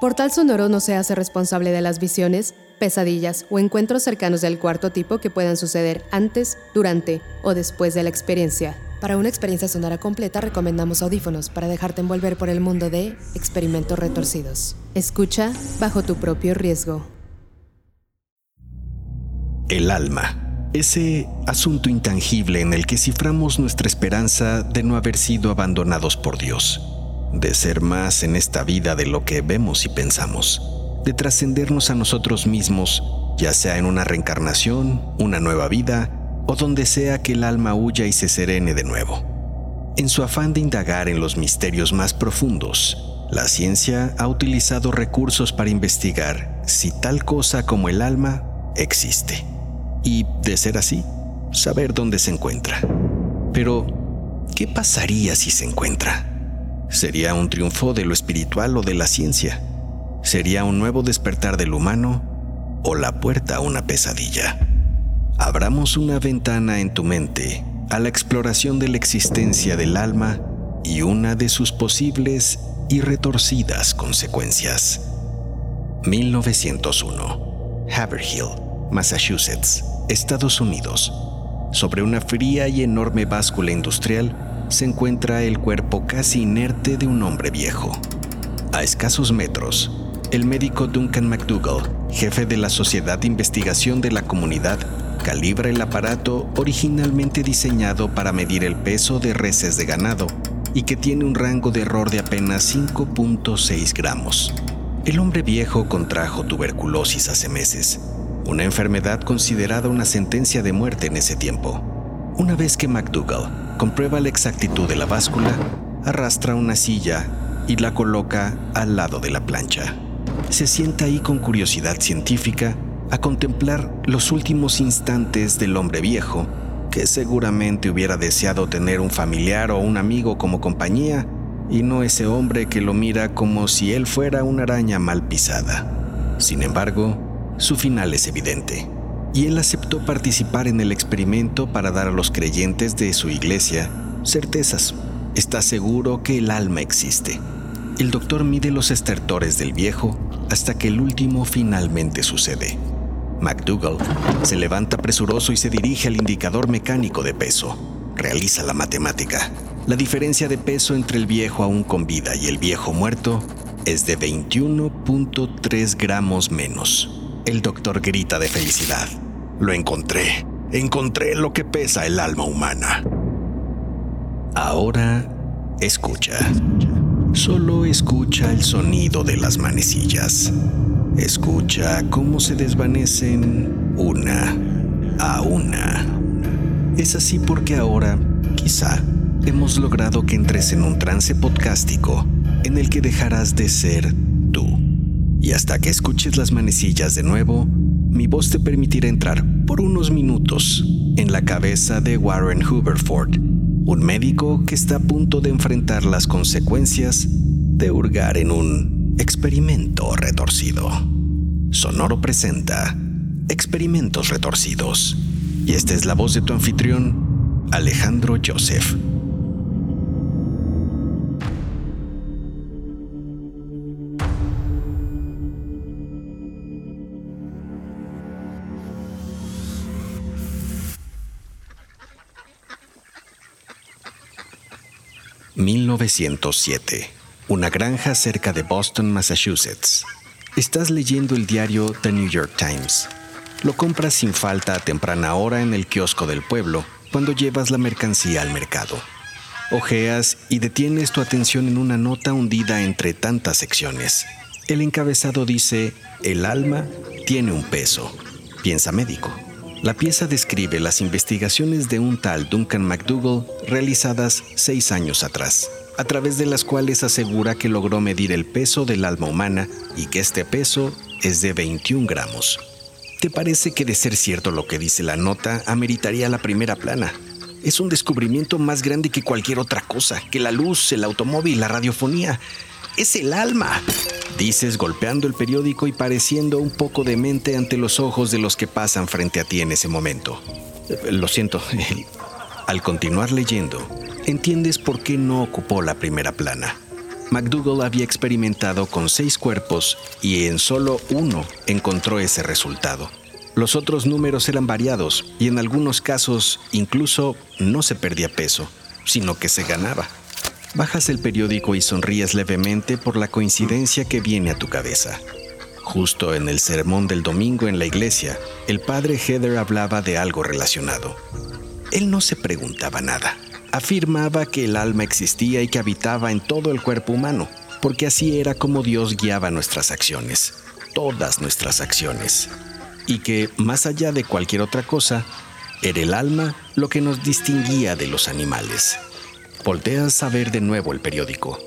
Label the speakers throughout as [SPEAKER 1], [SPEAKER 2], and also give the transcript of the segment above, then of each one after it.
[SPEAKER 1] Portal Sonoro no se hace responsable de las visiones, pesadillas o encuentros cercanos del cuarto tipo que puedan suceder antes, durante o después de la experiencia. Para una experiencia sonora completa recomendamos audífonos para dejarte envolver por el mundo de experimentos retorcidos. Escucha bajo tu propio riesgo.
[SPEAKER 2] El alma. Ese asunto intangible en el que ciframos nuestra esperanza de no haber sido abandonados por Dios de ser más en esta vida de lo que vemos y pensamos, de trascendernos a nosotros mismos, ya sea en una reencarnación, una nueva vida o donde sea que el alma huya y se serene de nuevo. En su afán de indagar en los misterios más profundos, la ciencia ha utilizado recursos para investigar si tal cosa como el alma existe. Y, de ser así, saber dónde se encuentra. Pero, ¿qué pasaría si se encuentra? ¿Sería un triunfo de lo espiritual o de la ciencia? ¿Sería un nuevo despertar del humano o la puerta a una pesadilla? Abramos una ventana en tu mente a la exploración de la existencia del alma y una de sus posibles y retorcidas consecuencias. 1901. Haverhill, Massachusetts, Estados Unidos. Sobre una fría y enorme báscula industrial, se encuentra el cuerpo casi inerte de un hombre viejo. A escasos metros, el médico Duncan McDougall, jefe de la Sociedad de Investigación de la Comunidad, calibra el aparato originalmente diseñado para medir el peso de reses de ganado y que tiene un rango de error de apenas 5.6 gramos. El hombre viejo contrajo tuberculosis hace meses, una enfermedad considerada una sentencia de muerte en ese tiempo. Una vez que McDougall comprueba la exactitud de la báscula, arrastra una silla y la coloca al lado de la plancha. Se sienta ahí con curiosidad científica a contemplar los últimos instantes del hombre viejo, que seguramente hubiera deseado tener un familiar o un amigo como compañía, y no ese hombre que lo mira como si él fuera una araña mal pisada. Sin embargo, su final es evidente y él aceptó participar en el experimento para dar a los creyentes de su iglesia certezas. Está seguro que el alma existe. El doctor mide los estertores del viejo hasta que el último finalmente sucede. McDougall se levanta presuroso y se dirige al indicador mecánico de peso. Realiza la matemática. La diferencia de peso entre el viejo aún con vida y el viejo muerto es de 21.3 gramos menos. El doctor grita de felicidad. Lo encontré. Encontré lo que pesa el alma humana. Ahora escucha. Solo escucha el sonido de las manecillas. Escucha cómo se desvanecen una a una. Es así porque ahora, quizá, hemos logrado que entres en un trance podcástico en el que dejarás de ser tú. Y hasta que escuches las manecillas de nuevo, mi voz te permitirá entrar por unos minutos en la cabeza de Warren Hooverford, un médico que está a punto de enfrentar las consecuencias de hurgar en un experimento retorcido. Sonoro presenta Experimentos Retorcidos. Y esta es la voz de tu anfitrión, Alejandro Joseph. 1907. Una granja cerca de Boston, Massachusetts. Estás leyendo el diario The New York Times. Lo compras sin falta a temprana hora en el kiosco del pueblo cuando llevas la mercancía al mercado. Ojeas y detienes tu atención en una nota hundida entre tantas secciones. El encabezado dice, el alma tiene un peso. Piensa médico. La pieza describe las investigaciones de un tal Duncan McDougall realizadas seis años atrás, a través de las cuales asegura que logró medir el peso del alma humana y que este peso es de 21 gramos. ¿Te parece que de ser cierto lo que dice la nota, ameritaría la primera plana? Es un descubrimiento más grande que cualquier otra cosa, que la luz, el automóvil, la radiofonía. Es el alma, dices golpeando el periódico y pareciendo un poco demente ante los ojos de los que pasan frente a ti en ese momento. Lo siento. Al continuar leyendo, entiendes por qué no ocupó la primera plana. McDougall había experimentado con seis cuerpos y en solo uno encontró ese resultado. Los otros números eran variados y en algunos casos incluso no se perdía peso, sino que se ganaba. Bajas el periódico y sonríes levemente por la coincidencia que viene a tu cabeza. Justo en el sermón del domingo en la iglesia, el padre Heather hablaba de algo relacionado. Él no se preguntaba nada. Afirmaba que el alma existía y que habitaba en todo el cuerpo humano, porque así era como Dios guiaba nuestras acciones, todas nuestras acciones, y que, más allá de cualquier otra cosa, era el alma lo que nos distinguía de los animales. Volteas a ver de nuevo el periódico.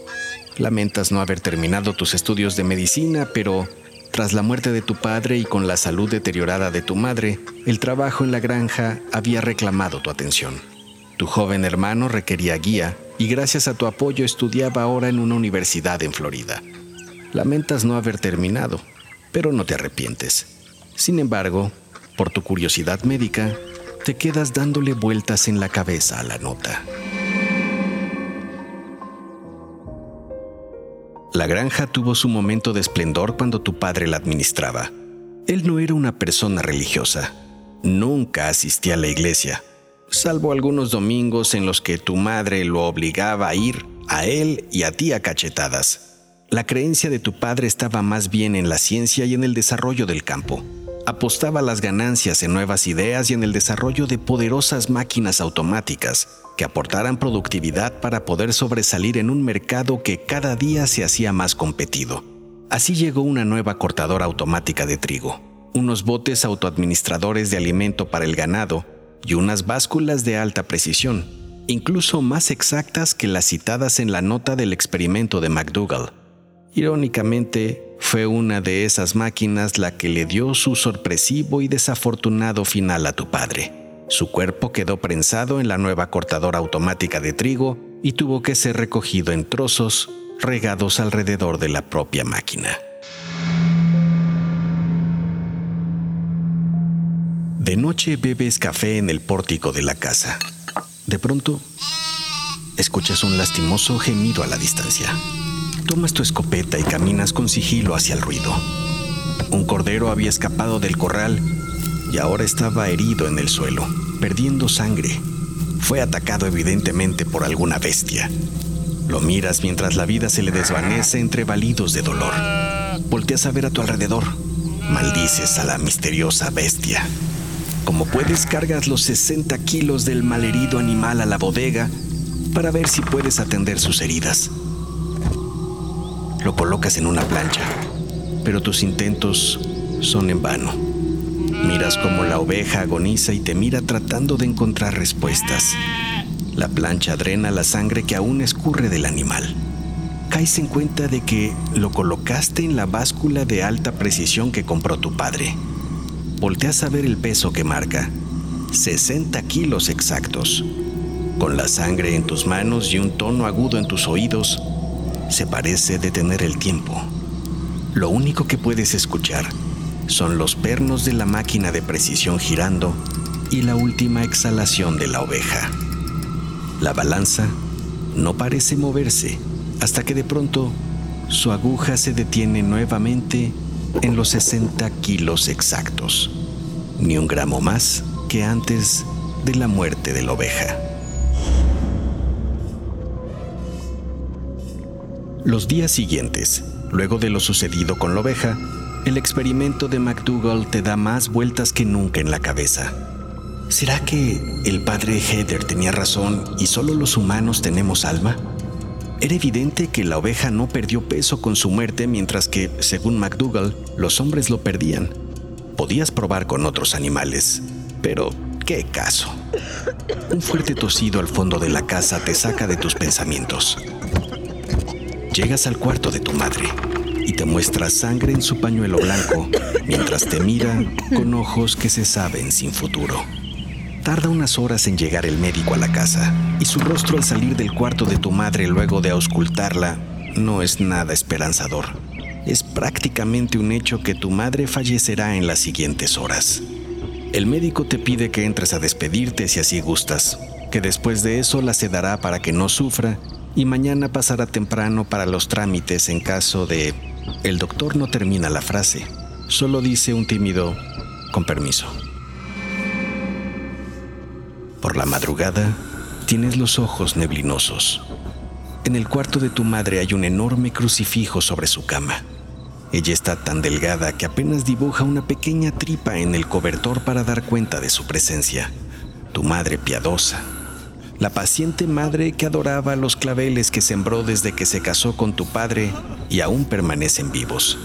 [SPEAKER 2] Lamentas no haber terminado tus estudios de medicina, pero tras la muerte de tu padre y con la salud deteriorada de tu madre, el trabajo en la granja había reclamado tu atención. Tu joven hermano requería guía y gracias a tu apoyo estudiaba ahora en una universidad en Florida. Lamentas no haber terminado, pero no te arrepientes. Sin embargo, por tu curiosidad médica, te quedas dándole vueltas en la cabeza a la nota. La granja tuvo su momento de esplendor cuando tu padre la administraba. Él no era una persona religiosa. Nunca asistía a la iglesia, salvo algunos domingos en los que tu madre lo obligaba a ir a él y a ti a cachetadas. La creencia de tu padre estaba más bien en la ciencia y en el desarrollo del campo. Apostaba las ganancias en nuevas ideas y en el desarrollo de poderosas máquinas automáticas que aportaran productividad para poder sobresalir en un mercado que cada día se hacía más competido. Así llegó una nueva cortadora automática de trigo, unos botes autoadministradores de alimento para el ganado y unas básculas de alta precisión, incluso más exactas que las citadas en la nota del experimento de McDougall. Irónicamente, fue una de esas máquinas la que le dio su sorpresivo y desafortunado final a tu padre. Su cuerpo quedó prensado en la nueva cortadora automática de trigo y tuvo que ser recogido en trozos regados alrededor de la propia máquina. De noche bebes café en el pórtico de la casa. De pronto, escuchas un lastimoso gemido a la distancia. Tomas tu escopeta y caminas con sigilo hacia el ruido. Un cordero había escapado del corral y ahora estaba herido en el suelo, perdiendo sangre. Fue atacado evidentemente por alguna bestia. Lo miras mientras la vida se le desvanece entre balidos de dolor. Volteas a ver a tu alrededor. Maldices a la misteriosa bestia. Como puedes, cargas los 60 kilos del malherido animal a la bodega para ver si puedes atender sus heridas. Lo colocas en una plancha, pero tus intentos son en vano. Miras cómo la oveja agoniza y te mira tratando de encontrar respuestas. La plancha drena la sangre que aún escurre del animal. Caes en cuenta de que lo colocaste en la báscula de alta precisión que compró tu padre. Volteas a ver el peso que marca. 60 kilos exactos. Con la sangre en tus manos y un tono agudo en tus oídos, se parece detener el tiempo. Lo único que puedes escuchar son los pernos de la máquina de precisión girando y la última exhalación de la oveja. La balanza no parece moverse hasta que de pronto su aguja se detiene nuevamente en los 60 kilos exactos, ni un gramo más que antes de la muerte de la oveja. Los días siguientes, luego de lo sucedido con la oveja, el experimento de McDougall te da más vueltas que nunca en la cabeza. ¿Será que el padre Heather tenía razón y solo los humanos tenemos alma? Era evidente que la oveja no perdió peso con su muerte mientras que, según McDougall, los hombres lo perdían. Podías probar con otros animales, Pero, ¿qué caso? Un fuerte tosido al fondo de la casa te saca de tus pensamientos. Llegas al cuarto de tu madre y te muestra sangre en su pañuelo blanco mientras te mira con ojos que se saben sin futuro. Tarda unas horas en llegar el médico a la casa y su rostro al salir del cuarto de tu madre luego de auscultarla no es nada esperanzador. Es prácticamente un hecho que tu madre fallecerá en las siguientes horas. El médico te pide que entres a despedirte si así gustas, que después de eso la sedará para que no sufra y mañana pasará temprano para los trámites en caso de... El doctor no termina la frase, solo dice un tímido con permiso. Por la madrugada, tienes los ojos neblinosos. En el cuarto de tu madre hay un enorme crucifijo sobre su cama. Ella está tan delgada que apenas dibuja una pequeña tripa en el cobertor para dar cuenta de su presencia. Tu madre piadosa. La paciente madre que adoraba los claveles que sembró desde que se casó con tu padre y aún permanecen vivos.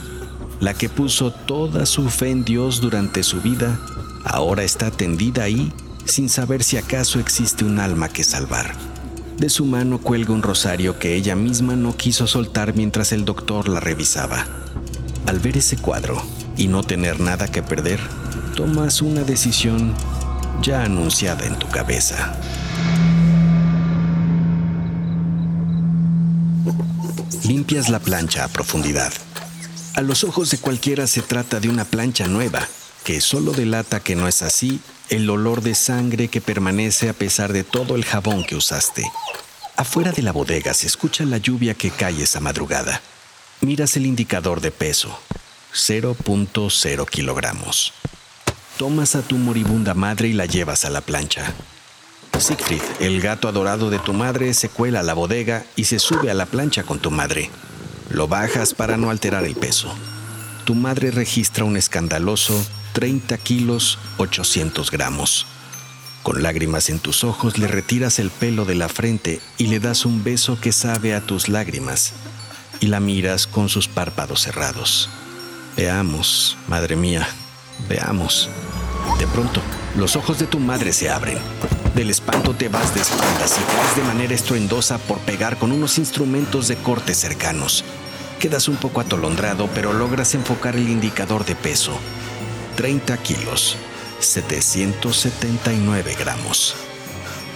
[SPEAKER 2] La que puso toda su fe en Dios durante su vida, ahora está tendida ahí sin saber si acaso existe un alma que salvar. De su mano cuelga un rosario que ella misma no quiso soltar mientras el doctor la revisaba. Al ver ese cuadro y no tener nada que perder, tomas una decisión ya anunciada en tu cabeza. Limpias la plancha a profundidad. A los ojos de cualquiera se trata de una plancha nueva, que solo delata que no es así el olor de sangre que permanece a pesar de todo el jabón que usaste. Afuera de la bodega se escucha la lluvia que cae esa madrugada. Miras el indicador de peso, 0.0 kilogramos. Tomas a tu moribunda madre y la llevas a la plancha. Siegfried, el gato adorado de tu madre, se cuela a la bodega y se sube a la plancha con tu madre. Lo bajas para no alterar el peso. Tu madre registra un escandaloso 30 kilos 800 gramos. Con lágrimas en tus ojos le retiras el pelo de la frente y le das un beso que sabe a tus lágrimas y la miras con sus párpados cerrados. Veamos, madre mía, veamos. De pronto, los ojos de tu madre se abren. Del espanto te vas de espaldas y caes de manera estruendosa por pegar con unos instrumentos de corte cercanos. Quedas un poco atolondrado, pero logras enfocar el indicador de peso 30 kilos, 779 gramos.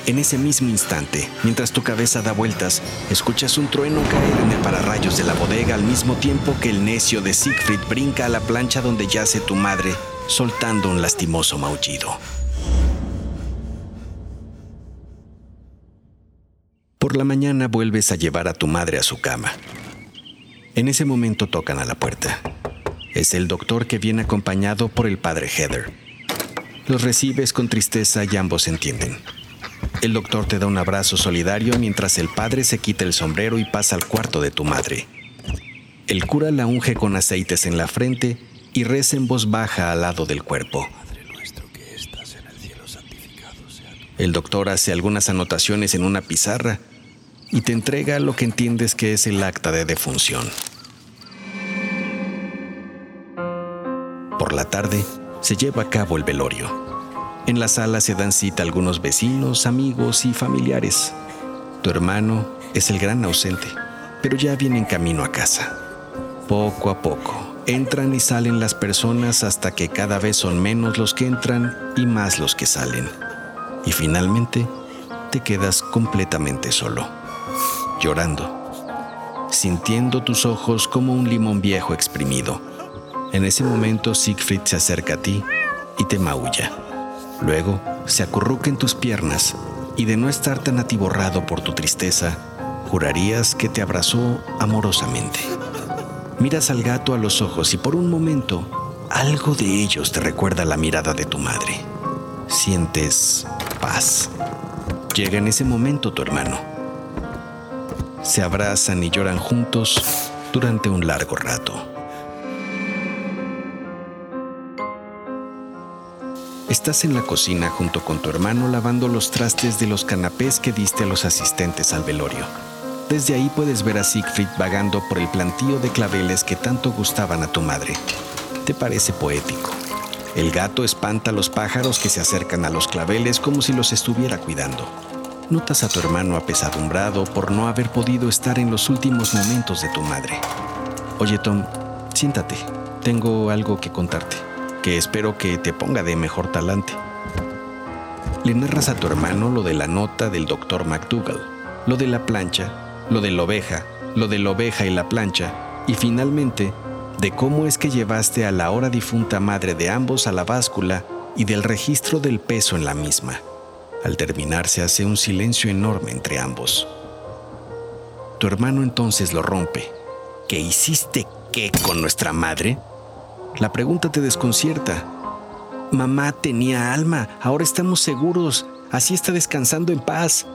[SPEAKER 2] En ese mismo instante, mientras tu cabeza da vueltas, escuchas un trueno caer en el pararrayos de la bodega al mismo tiempo que el necio de Siegfried brinca a la plancha donde yace tu madre, soltando un lastimoso maullido. Por la mañana vuelves a llevar a tu madre a su cama. En ese momento tocan a la puerta. Es el doctor que viene acompañado por el padre Heather. Los recibes con tristeza y ambos entienden. El doctor te da un abrazo solidario mientras el padre se quita el sombrero y pasa al cuarto de tu madre. El cura la unge con aceites en la frente y reza en voz baja al lado del cuerpo. El doctor hace algunas anotaciones en una pizarra y te entrega lo que entiendes que es el acta de defunción. Por la tarde, se lleva a cabo el velorio. En la sala se dan cita algunos vecinos, amigos y familiares. Tu hermano es el gran ausente, pero ya viene en camino a casa. Poco a poco, entran y salen las personas hasta que cada vez son menos los que entran y más los que salen. Y finalmente, te quedas completamente solo, llorando, sintiendo tus ojos como un limón viejo exprimido en ese momento Siegfried se acerca a ti y te maulla. Luego se acurruca en tus piernas y de no estar tan atiborrado por tu tristeza, jurarías que te abrazó amorosamente. Miras al gato a los ojos y por un momento algo de ellos te recuerda la mirada de tu madre. Sientes paz. Llega en ese momento tu hermano. Se abrazan y lloran juntos durante un largo rato. Estás en la cocina junto con tu hermano lavando los trastes de los canapés que diste a los asistentes al velorio. Desde ahí puedes ver a Siegfried vagando por el plantío de claveles que tanto gustaban a tu madre. Te parece poético. El gato espanta a los pájaros que se acercan a los claveles como si los estuviera cuidando. Notas a tu hermano apesadumbrado por no haber podido estar en los últimos momentos de tu madre. Oye Tom, siéntate, tengo algo que contarte, que espero que te ponga de mejor talante. Le narras a tu hermano lo de la nota del doctor McDougall, lo de la plancha, lo de la oveja, lo de la oveja y la plancha, y finalmente de cómo es que llevaste a la ahora difunta madre de ambos a la báscula y del registro del peso en la misma. Al terminar se hace un silencio enorme entre ambos. Tu hermano entonces lo rompe. ¿Qué hiciste qué con nuestra madre? La pregunta te desconcierta. Mamá tenía alma, ahora estamos seguros, así está descansando en paz.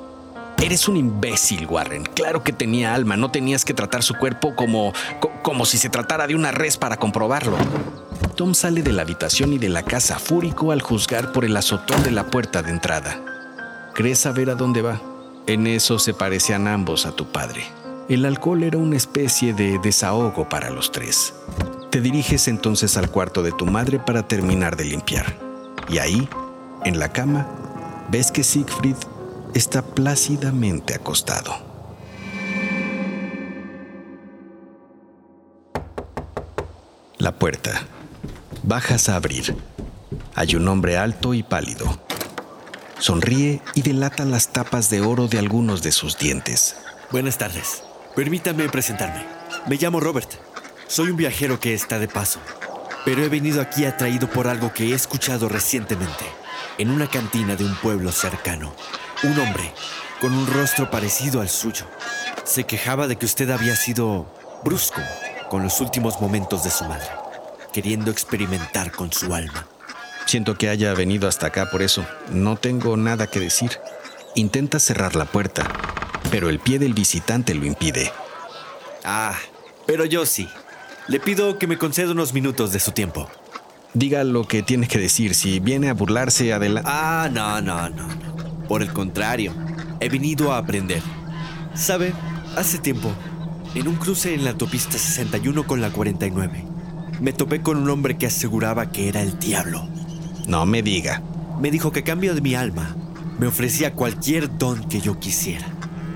[SPEAKER 2] Eres un imbécil, Warren. Claro que tenía alma, no tenías que tratar su cuerpo como, como si se tratara de una res para comprobarlo. Tom sale de la habitación y de la casa fúrico al juzgar por el azotón de la puerta de entrada. ¿Crees saber a dónde va? En eso se parecían ambos a tu padre. El alcohol era una especie de desahogo para los tres. Te diriges entonces al cuarto de tu madre para terminar de limpiar. Y ahí, en la cama, ves que Siegfried está plácidamente acostado. La puerta. Bajas a abrir. Hay un hombre alto y pálido. Sonríe y delata las tapas de oro de algunos de sus dientes.
[SPEAKER 3] Buenas tardes. Permítame presentarme. Me llamo Robert. Soy un viajero que está de paso. Pero he venido aquí atraído por algo que he escuchado recientemente en una cantina de un pueblo cercano. Un hombre, con un rostro parecido al suyo, se quejaba de que usted había sido brusco con los últimos momentos de su madre, queriendo experimentar con su alma.
[SPEAKER 2] Siento que haya venido hasta acá por eso. No tengo nada que decir. Intenta cerrar la puerta, pero el pie del visitante lo impide.
[SPEAKER 3] Ah, pero yo sí. Le pido que me conceda unos minutos de su tiempo.
[SPEAKER 2] Diga lo que tiene que decir. Si viene a burlarse, adelante.
[SPEAKER 3] Ah, no, no, no, no. Por el contrario, he venido a aprender. ¿Sabe? Hace tiempo, en un cruce en la autopista 61 con la 49, me topé con un hombre que aseguraba que era el diablo.
[SPEAKER 2] No me diga.
[SPEAKER 3] Me dijo que a cambio de mi alma, me ofrecía cualquier don que yo quisiera.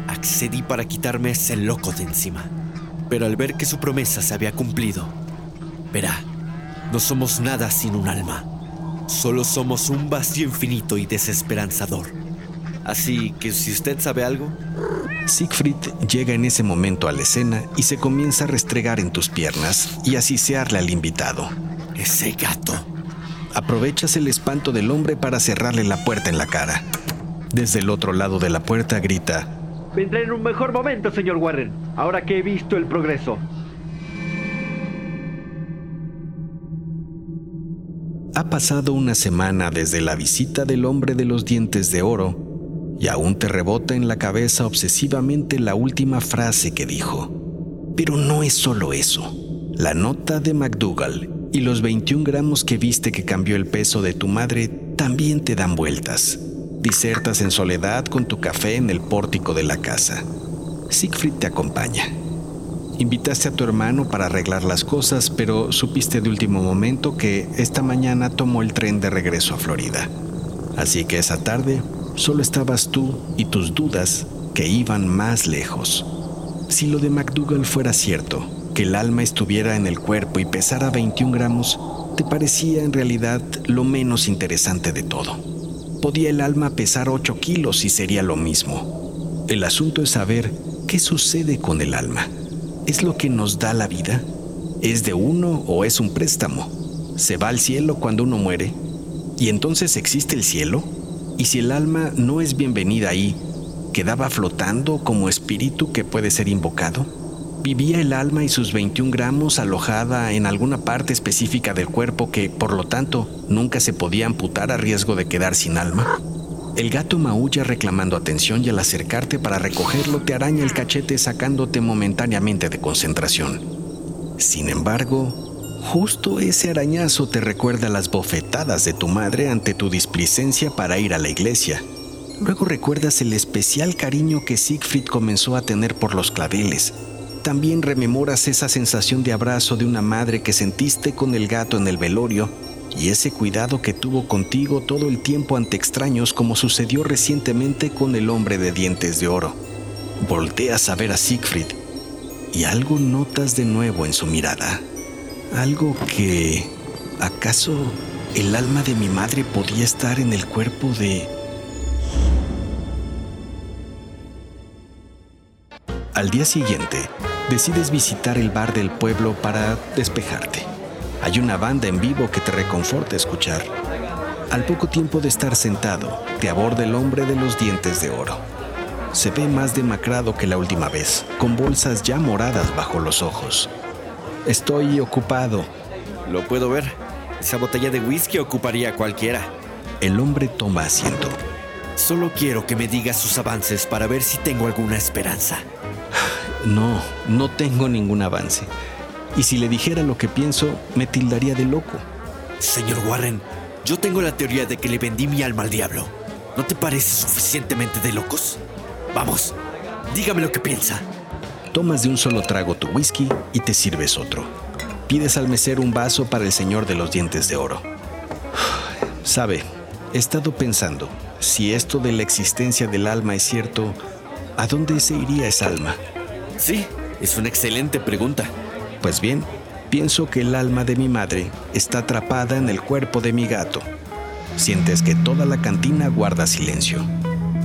[SPEAKER 3] Accedí para quitarme ese loco de encima. Pero al ver que su promesa se había cumplido, verá, no somos nada sin un alma. Solo somos un vacío infinito y desesperanzador. Así que si usted sabe algo...
[SPEAKER 2] Siegfried llega en ese momento a la escena y se comienza a restregar en tus piernas y a sisearle al invitado.
[SPEAKER 3] Ese gato.
[SPEAKER 2] Aprovechas el espanto del hombre para cerrarle la puerta en la cara. Desde el otro lado de la puerta grita...
[SPEAKER 4] Vendré en un mejor momento, señor Warren, ahora que he visto el progreso.
[SPEAKER 2] Ha pasado una semana desde la visita del hombre de los dientes de oro y aún te rebota en la cabeza obsesivamente la última frase que dijo. Pero no es solo eso. La nota de McDougall y los 21 gramos que viste que cambió el peso de tu madre también te dan vueltas. Disertas en soledad con tu café en el pórtico de la casa. Siegfried te acompaña. Invitaste a tu hermano para arreglar las cosas, pero supiste de último momento que esta mañana tomó el tren de regreso a Florida. Así que esa tarde solo estabas tú y tus dudas que iban más lejos. Si lo de McDougall fuera cierto, que el alma estuviera en el cuerpo y pesara 21 gramos, te parecía en realidad lo menos interesante de todo. Podía el alma pesar 8 kilos y sería lo mismo. El asunto es saber qué sucede con el alma. ¿Es lo que nos da la vida? ¿Es de uno o es un préstamo? ¿Se va al cielo cuando uno muere? ¿Y entonces existe el cielo? Y si el alma no es bienvenida ahí, ¿quedaba flotando como espíritu que puede ser invocado? ¿Vivía el alma y sus 21 gramos alojada en alguna parte específica del cuerpo que, por lo tanto, nunca se podía amputar a riesgo de quedar sin alma? El gato maulla reclamando atención y al acercarte para recogerlo te araña el cachete sacándote momentáneamente de concentración. Sin embargo, Justo ese arañazo te recuerda las bofetadas de tu madre ante tu displicencia para ir a la iglesia. Luego recuerdas el especial cariño que Siegfried comenzó a tener por los claveles. También rememoras esa sensación de abrazo de una madre que sentiste con el gato en el velorio y ese cuidado que tuvo contigo todo el tiempo ante extraños como sucedió recientemente con el hombre de dientes de oro. Volteas a ver a Siegfried y algo notas de nuevo en su mirada. Algo que... ¿Acaso el alma de mi madre podía estar en el cuerpo de... Al día siguiente, decides visitar el bar del pueblo para despejarte. Hay una banda en vivo que te reconforta escuchar. Al poco tiempo de estar sentado, te aborda el hombre de los dientes de oro. Se ve más demacrado que la última vez, con bolsas ya moradas bajo los ojos. Estoy ocupado.
[SPEAKER 3] Lo puedo ver. Esa botella de whisky ocuparía a cualquiera.
[SPEAKER 2] El hombre toma asiento.
[SPEAKER 3] Solo quiero que me digas sus avances para ver si tengo alguna esperanza.
[SPEAKER 2] No, no tengo ningún avance. Y si le dijera lo que pienso, me tildaría de loco.
[SPEAKER 3] Señor Warren, yo tengo la teoría de que le vendí mi alma al diablo. ¿No te parece suficientemente de locos? Vamos, dígame lo que piensa.
[SPEAKER 2] Tomas de un solo trago tu whisky y te sirves otro. Pides al mesero un vaso para el señor de los dientes de oro. Sabe, he estado pensando, si esto de la existencia del alma es cierto, ¿a dónde se iría esa alma?
[SPEAKER 3] Sí, es una excelente pregunta.
[SPEAKER 2] Pues bien, pienso que el alma de mi madre está atrapada en el cuerpo de mi gato. Sientes que toda la cantina guarda silencio.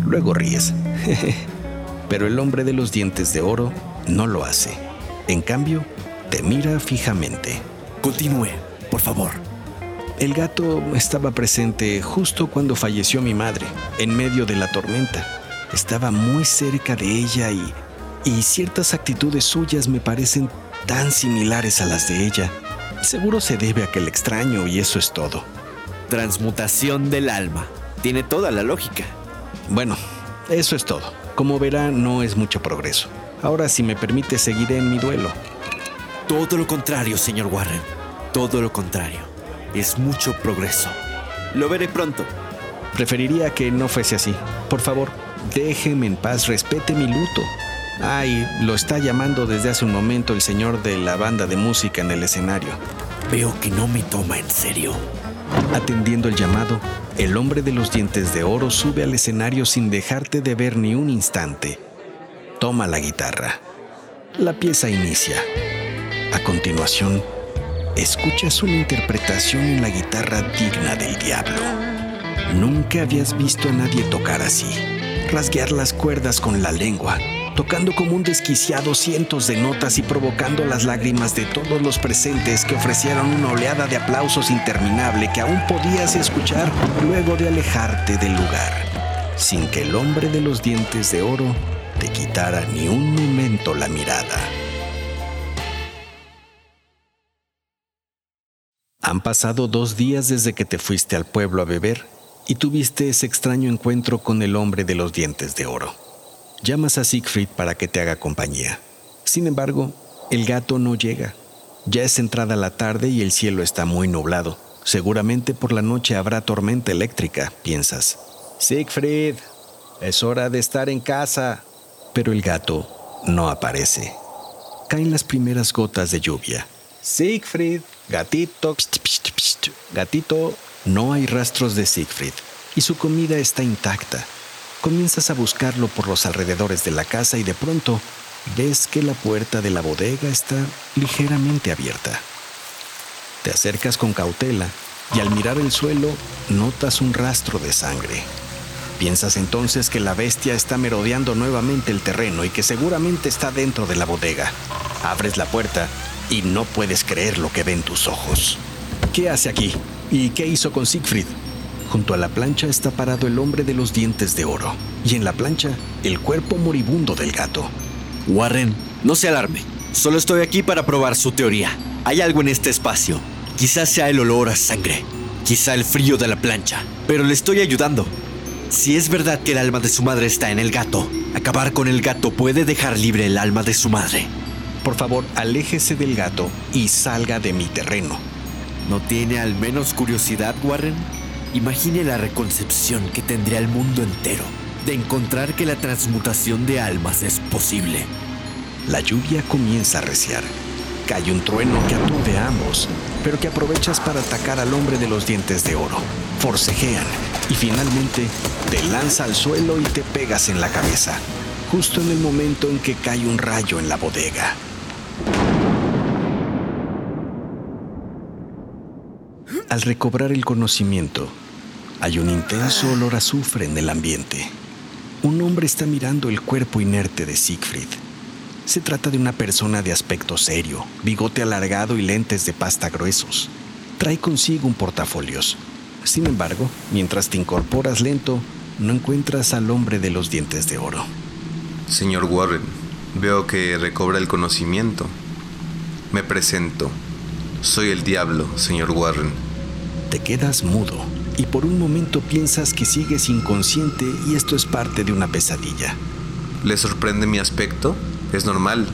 [SPEAKER 2] Luego ríes. Pero el hombre de los dientes de oro no lo hace. En cambio, te mira fijamente.
[SPEAKER 3] Continúe, por favor.
[SPEAKER 2] El gato estaba presente justo cuando falleció mi madre, en medio de la tormenta. Estaba muy cerca de ella y, y ciertas actitudes suyas me parecen tan similares a las de ella. Seguro se debe a que extraño y eso es todo.
[SPEAKER 3] Transmutación del alma. Tiene toda la lógica.
[SPEAKER 2] Bueno, eso es todo. Como verá, no es mucho progreso. Ahora, si me permite, seguiré en mi duelo.
[SPEAKER 3] Todo lo contrario, señor Warren. Todo lo contrario. Es mucho progreso. Lo veré pronto.
[SPEAKER 2] Preferiría que no fuese así. Por favor, déjeme en paz, respete mi luto. Ay, lo está llamando desde hace un momento el señor de la banda de música en el escenario.
[SPEAKER 3] Veo que no me toma en serio.
[SPEAKER 2] Atendiendo el llamado, el hombre de los dientes de oro sube al escenario sin dejarte de ver ni un instante. Toma la guitarra. La pieza inicia. A continuación, escuchas una interpretación en la guitarra digna del diablo. Nunca habías visto a nadie tocar así, rasguear las cuerdas con la lengua, tocando como un desquiciado cientos de notas y provocando las lágrimas de todos los presentes que ofrecieron una oleada de aplausos interminable que aún podías escuchar luego de alejarte del lugar, sin que el hombre de los dientes de oro te quitara ni un momento la mirada. Han pasado dos días desde que te fuiste al pueblo a beber y tuviste ese extraño encuentro con el hombre de los dientes de oro. Llamas a Siegfried para que te haga compañía. Sin embargo, el gato no llega. Ya es entrada la tarde y el cielo está muy nublado. Seguramente por la noche habrá tormenta eléctrica, piensas. Siegfried, es hora de estar en casa. Pero el gato no aparece. Caen las primeras gotas de lluvia. Siegfried, gatito, gatito. No hay rastros de Siegfried y su comida está intacta. Comienzas a buscarlo por los alrededores de la casa y de pronto ves que la puerta de la bodega está ligeramente abierta. Te acercas con cautela y al mirar el suelo notas un rastro de sangre. Piensas entonces que la bestia está merodeando nuevamente el terreno y que seguramente está dentro de la bodega. Abres la puerta y no puedes creer lo que ven tus ojos. ¿Qué hace aquí? ¿Y qué hizo con Siegfried? Junto a la plancha está parado el hombre de los dientes de oro, y en la plancha el cuerpo moribundo del gato.
[SPEAKER 3] Warren, no se alarme. Solo estoy aquí para probar su teoría. Hay algo en este espacio. Quizás sea el olor a sangre, quizá el frío de la plancha, pero le estoy ayudando. Si es verdad que el alma de su madre está en el gato, acabar con el gato puede dejar libre el alma de su madre.
[SPEAKER 2] Por favor, aléjese del gato y salga de mi terreno.
[SPEAKER 3] ¿No tiene al menos curiosidad, Warren? Imagine la reconcepción que tendría el mundo entero de encontrar que la transmutación de almas es posible.
[SPEAKER 2] La lluvia comienza a reciar. Cae un trueno que aturde a ambos, pero que aprovechas para atacar al hombre de los dientes de oro. Forcejean y finalmente te lanza al suelo y te pegas en la cabeza, justo en el momento en que cae un rayo en la bodega. Al recobrar el conocimiento, hay un intenso olor a azufre en el ambiente. Un hombre está mirando el cuerpo inerte de Siegfried. Se trata de una persona de aspecto serio, bigote alargado y lentes de pasta gruesos. Trae consigo un portafolios. Sin embargo, mientras te incorporas lento, no encuentras al hombre de los dientes de oro.
[SPEAKER 5] Señor Warren, veo que recobra el conocimiento. Me presento. Soy el diablo, señor Warren.
[SPEAKER 2] Te quedas mudo y por un momento piensas que sigues inconsciente y esto es parte de una pesadilla.
[SPEAKER 5] ¿Le sorprende mi aspecto? Es normal.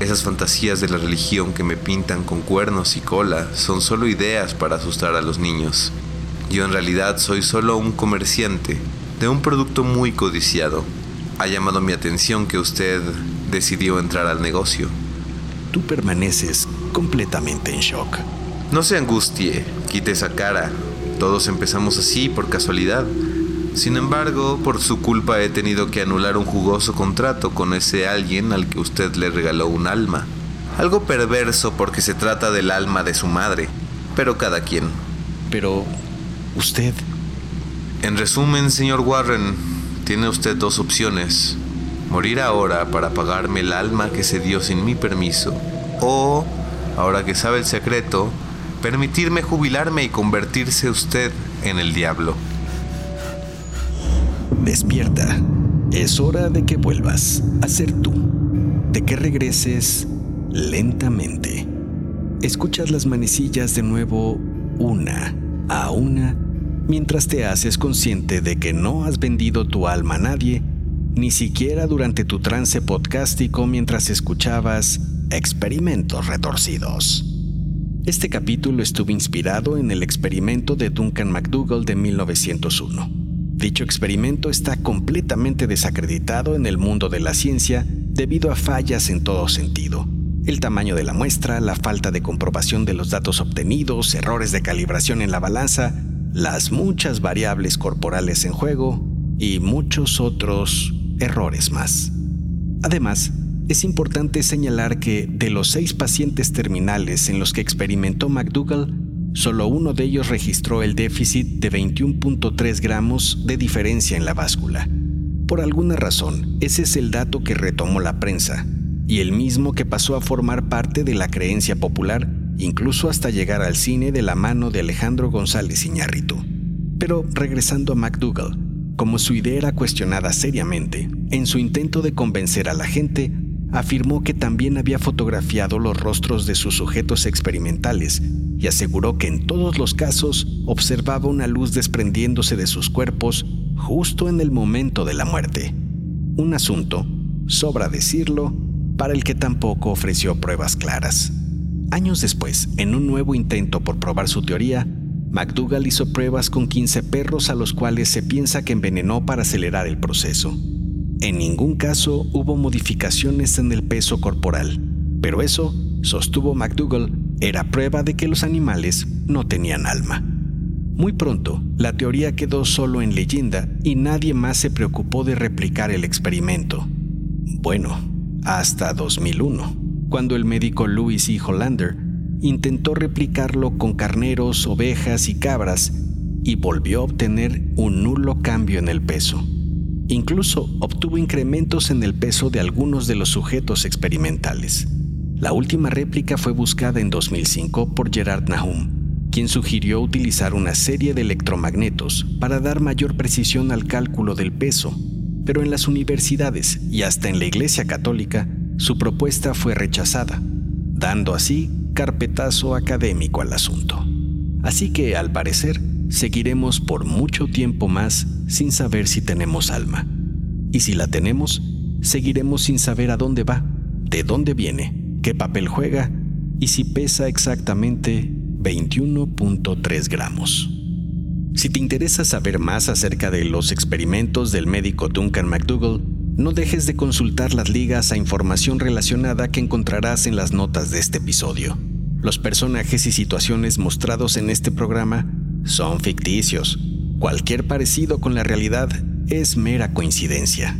[SPEAKER 5] Esas fantasías de la religión que me pintan con cuernos y cola son solo ideas para asustar a los niños. Yo en realidad soy solo un comerciante de un producto muy codiciado. Ha llamado mi atención que usted decidió entrar al negocio.
[SPEAKER 2] Tú permaneces completamente en shock.
[SPEAKER 5] No se angustie, quite esa cara. Todos empezamos así por casualidad. Sin embargo, por su culpa he tenido que anular un jugoso contrato con ese alguien al que usted le regaló un alma. Algo perverso porque se trata del alma de su madre, pero cada quien.
[SPEAKER 2] Pero, usted...
[SPEAKER 5] En resumen, señor Warren, tiene usted dos opciones. Morir ahora para pagarme el alma que se dio sin mi permiso. O, ahora que sabe el secreto, permitirme jubilarme y convertirse usted en el diablo.
[SPEAKER 2] Despierta. Es hora de que vuelvas a ser tú. De que regreses lentamente. Escuchas las manecillas de nuevo una a una mientras te haces consciente de que no has vendido tu alma a nadie, ni siquiera durante tu trance podcástico mientras escuchabas experimentos retorcidos. Este capítulo estuvo inspirado en el experimento de Duncan McDougall de 1901. Dicho experimento está completamente desacreditado en el mundo de la ciencia debido a fallas en todo sentido. El tamaño de la muestra, la falta de comprobación de los datos obtenidos, errores de calibración en la balanza, las muchas variables corporales en juego y muchos otros errores más. Además, es importante señalar que de los seis pacientes terminales en los que experimentó McDougall, solo uno de ellos registró el déficit de 21.3 gramos de diferencia en la báscula. Por alguna razón, ese es el dato que retomó la prensa, y el mismo que pasó a formar parte de la creencia popular, incluso hasta llegar al cine de la mano de Alejandro González Iñárritu. Pero regresando a McDougall, como su idea era cuestionada seriamente, en su intento de convencer a la gente, afirmó que también había fotografiado los rostros de sus sujetos experimentales y aseguró que en todos los casos observaba una luz desprendiéndose de sus cuerpos justo en el momento de la muerte. Un asunto, sobra decirlo, para el que tampoco ofreció pruebas claras. Años después, en un nuevo intento por probar su teoría, McDougall hizo pruebas con 15 perros a los cuales se piensa que envenenó para acelerar el proceso. En ningún caso hubo modificaciones en el peso corporal, pero eso, sostuvo McDougall, era prueba de que los animales no tenían alma. Muy pronto, la teoría quedó solo en leyenda y nadie más se preocupó de replicar el experimento. Bueno, hasta 2001, cuando el médico Louis E. Hollander intentó replicarlo con carneros, ovejas y cabras y volvió a obtener un nulo cambio en el peso. Incluso obtuvo incrementos en el peso de algunos de los sujetos experimentales. La última réplica fue buscada en 2005 por Gerard Nahum, quien sugirió utilizar una serie de electromagnetos para dar mayor precisión al cálculo del peso, pero en las universidades y hasta en la Iglesia Católica su propuesta fue rechazada, dando así carpetazo académico al asunto. Así que, al parecer, seguiremos por mucho tiempo más sin saber si tenemos alma. Y si la tenemos, seguiremos sin saber a dónde va, de dónde viene, qué papel juega y si pesa exactamente 21.3 gramos. Si te interesa saber más acerca de los experimentos del médico Duncan McDougall, No dejes de consultar las ligas a información relacionada que encontrarás en las notas de este episodio. Los personajes y situaciones mostrados en este programa son ficticios. Cualquier parecido con la realidad es mera coincidencia.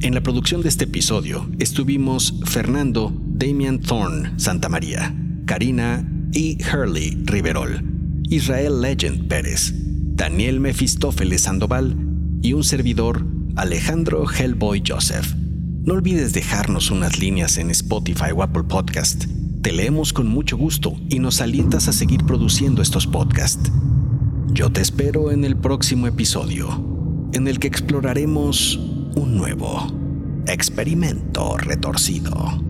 [SPEAKER 2] En la producción de este episodio estuvimos Fernando Damian Thorne Santamaría, Karina y Hurley Riverol, Israel Legend Pérez, Daniel Mefistófeles Sandoval y un servidor Alejandro Hellboy Joseph. No olvides dejarnos unas líneas en Spotify o Apple Podcast. Te leemos con mucho gusto y nos alientas a seguir produciendo estos podcasts. Yo te espero en el próximo episodio, en el que exploraremos un nuevo experimento retorcido.